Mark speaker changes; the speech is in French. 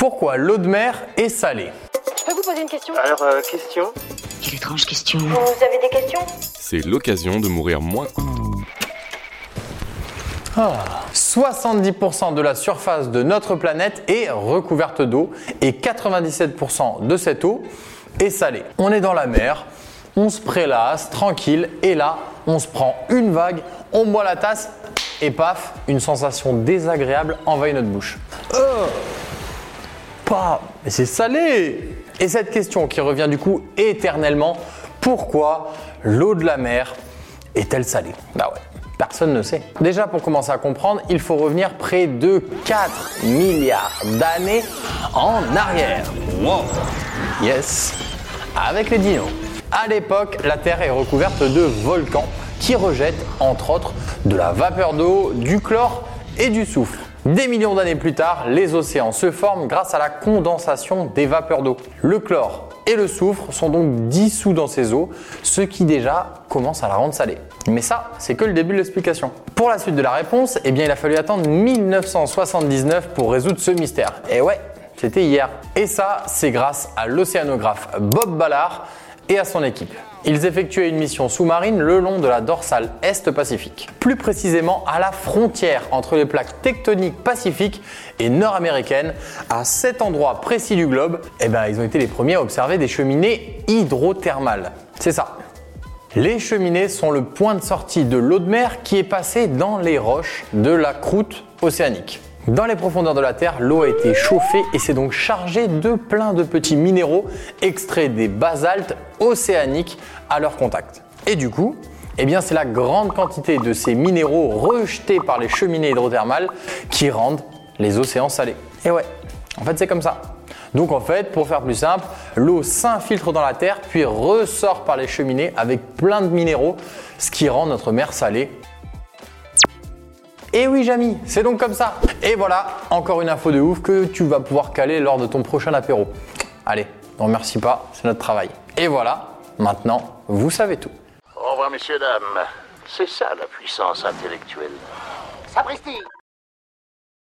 Speaker 1: Pourquoi l'eau de mer est salée
Speaker 2: Je peux vous poser une question
Speaker 3: Alors, euh, question
Speaker 4: Quelle étrange question.
Speaker 2: Vous avez des questions
Speaker 5: C'est l'occasion de mourir moins.
Speaker 1: 70% de la surface de notre planète est recouverte d'eau et 97% de cette eau est salée. On est dans la mer, on se prélasse tranquille et là, on se prend une vague, on boit la tasse et paf, une sensation désagréable envahit notre bouche. Euh, pas, mais c'est salé Et cette question qui revient du coup éternellement, pourquoi l'eau de la mer est-elle salée? Bah ouais. Personne ne sait. Déjà, pour commencer à comprendre, il faut revenir près de 4 milliards d'années en arrière. Wow Yes Avec les dinos. À l'époque, la Terre est recouverte de volcans qui rejettent, entre autres, de la vapeur d'eau, du chlore et du soufre. Des millions d'années plus tard, les océans se forment grâce à la condensation des vapeurs d'eau. Le chlore et le soufre sont donc dissous dans ces eaux, ce qui déjà commence à la rendre salée. Mais ça, c'est que le début de l'explication. Pour la suite de la réponse, eh bien, il a fallu attendre 1979 pour résoudre ce mystère. Et ouais, c'était hier. Et ça, c'est grâce à l'océanographe Bob Ballard et à son équipe. Ils effectuaient une mission sous-marine le long de la dorsale Est-Pacifique. Plus précisément à la frontière entre les plaques tectoniques pacifiques et nord-américaines. À cet endroit précis du globe, eh ben, ils ont été les premiers à observer des cheminées hydrothermales. C'est ça. Les cheminées sont le point de sortie de l'eau de mer qui est passée dans les roches de la croûte océanique. Dans les profondeurs de la Terre, l'eau a été chauffée et s'est donc chargée de plein de petits minéraux extraits des basaltes océaniques à leur contact. Et du coup, eh bien c'est la grande quantité de ces minéraux rejetés par les cheminées hydrothermales qui rendent les océans salés. Et ouais, en fait c'est comme ça. Donc en fait, pour faire plus simple, l'eau s'infiltre dans la terre puis ressort par les cheminées avec plein de minéraux, ce qui rend notre mer salée et oui, Jamy, c'est donc comme ça. Et voilà, encore une info de ouf que tu vas pouvoir caler lors de ton prochain apéro. Allez, ne remercie pas, c'est notre travail. Et voilà, maintenant, vous savez tout.
Speaker 6: Au revoir, messieurs, dames. C'est ça la puissance intellectuelle.
Speaker 3: Sapristi